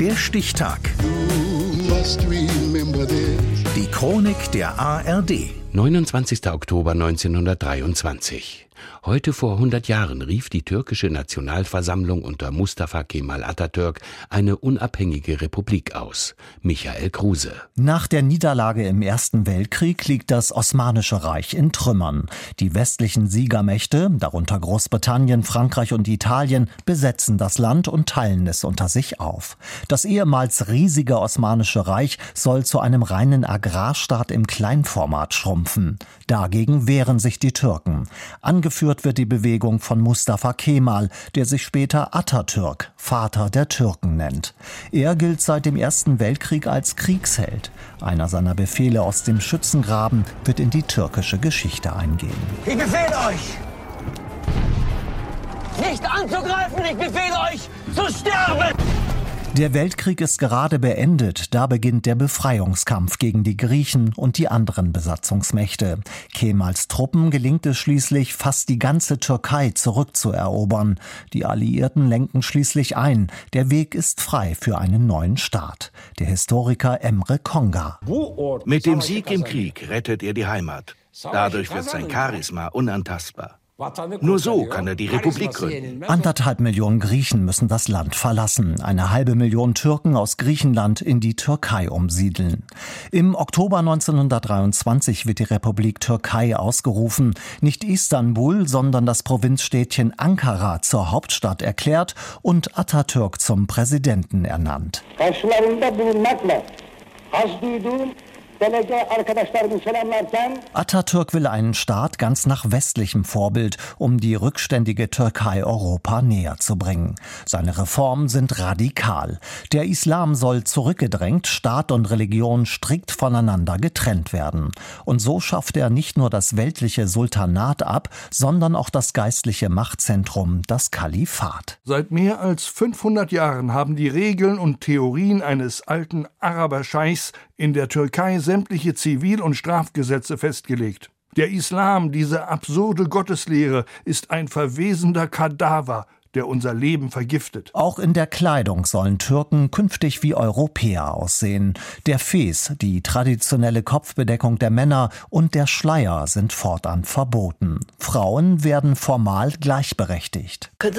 Der Stichtag. Die Chronik der ARD. 29. Oktober 1923. Heute vor 100 Jahren rief die türkische Nationalversammlung unter Mustafa Kemal Atatürk eine unabhängige Republik aus. Michael Kruse. Nach der Niederlage im Ersten Weltkrieg liegt das Osmanische Reich in Trümmern. Die westlichen Siegermächte, darunter Großbritannien, Frankreich und Italien, besetzen das Land und teilen es unter sich auf. Das ehemals riesige Osmanische Reich soll zu einem reinen Agrarstaat im Kleinformat schrumpfen. Dagegen wehren sich die Türken. Angeführt wird die Bewegung von Mustafa Kemal, der sich später Atatürk, Vater der Türken nennt. Er gilt seit dem Ersten Weltkrieg als Kriegsheld. Einer seiner Befehle aus dem Schützengraben wird in die türkische Geschichte eingehen. Ich befehle euch, nicht anzugreifen, ich befehle euch zu sterben! Der Weltkrieg ist gerade beendet, da beginnt der Befreiungskampf gegen die Griechen und die anderen Besatzungsmächte. Kemals Truppen gelingt es schließlich, fast die ganze Türkei zurückzuerobern. Die Alliierten lenken schließlich ein. Der Weg ist frei für einen neuen Staat. Der Historiker Emre Konga. Mit dem Sieg im Krieg rettet er die Heimat. Dadurch wird sein Charisma unantastbar. Nur so kann er die Republik gründen. Anderthalb Millionen Griechen müssen das Land verlassen, eine halbe Million Türken aus Griechenland in die Türkei umsiedeln. Im Oktober 1923 wird die Republik Türkei ausgerufen, nicht Istanbul, sondern das Provinzstädtchen Ankara zur Hauptstadt erklärt und Atatürk zum Präsidenten ernannt. Atatürk will einen Staat ganz nach westlichem Vorbild, um die rückständige Türkei Europa näher zu bringen. Seine Reformen sind radikal. Der Islam soll zurückgedrängt, Staat und Religion strikt voneinander getrennt werden. Und so schafft er nicht nur das weltliche Sultanat ab, sondern auch das geistliche Machtzentrum, das Kalifat. Seit mehr als 500 Jahren haben die Regeln und Theorien eines alten Araberscheichs in der Türkei sämtliche Zivil- und Strafgesetze festgelegt. Der Islam, diese absurde Gotteslehre, ist ein verwesender Kadaver, der unser Leben vergiftet. Auch in der Kleidung sollen Türken künftig wie Europäer aussehen. Der Fes, die traditionelle Kopfbedeckung der Männer und der Schleier sind fortan verboten. Frauen werden formal gleichberechtigt. Die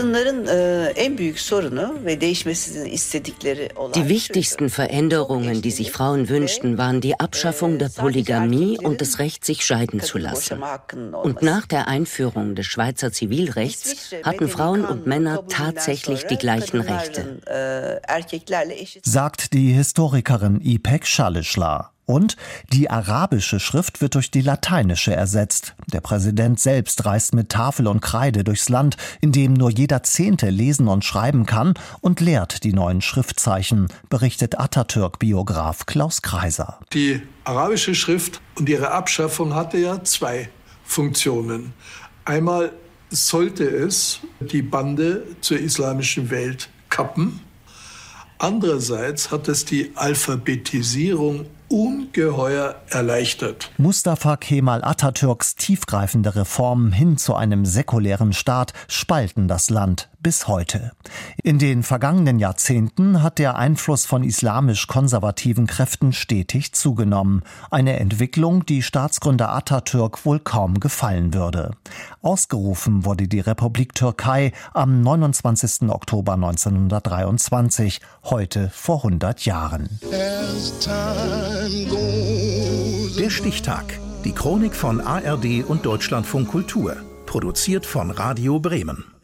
wichtigsten Veränderungen, die sich Frauen wünschten, waren die Abschaffung der Polygamie und das Recht, sich scheiden zu lassen. Und nach der Einführung des Schweizer Zivilrechts hatten Frauen und Männer Männer tatsächlich die gleichen Rechte. Sagt die Historikerin Ipek Schalischla. Und die arabische Schrift wird durch die lateinische ersetzt. Der Präsident selbst reist mit Tafel und Kreide durchs Land, in dem nur jeder Zehnte lesen und schreiben kann und lehrt die neuen Schriftzeichen, berichtet Atatürk-Biograf Klaus Kreiser. Die arabische Schrift und ihre Abschaffung hatte ja zwei Funktionen. Einmal sollte es die Bande zur islamischen Welt kappen. Andererseits hat es die Alphabetisierung ungeheuer erleichtert. Mustafa Kemal Atatürks tiefgreifende Reformen hin zu einem säkulären Staat spalten das Land bis heute. In den vergangenen Jahrzehnten hat der Einfluss von islamisch-konservativen Kräften stetig zugenommen. Eine Entwicklung, die Staatsgründer Atatürk wohl kaum gefallen würde. Ausgerufen wurde die Republik Türkei am 29. Oktober 1923, heute vor 100 Jahren. Der Stichtag. Die Chronik von ARD und Deutschlandfunk Kultur. Produziert von Radio Bremen.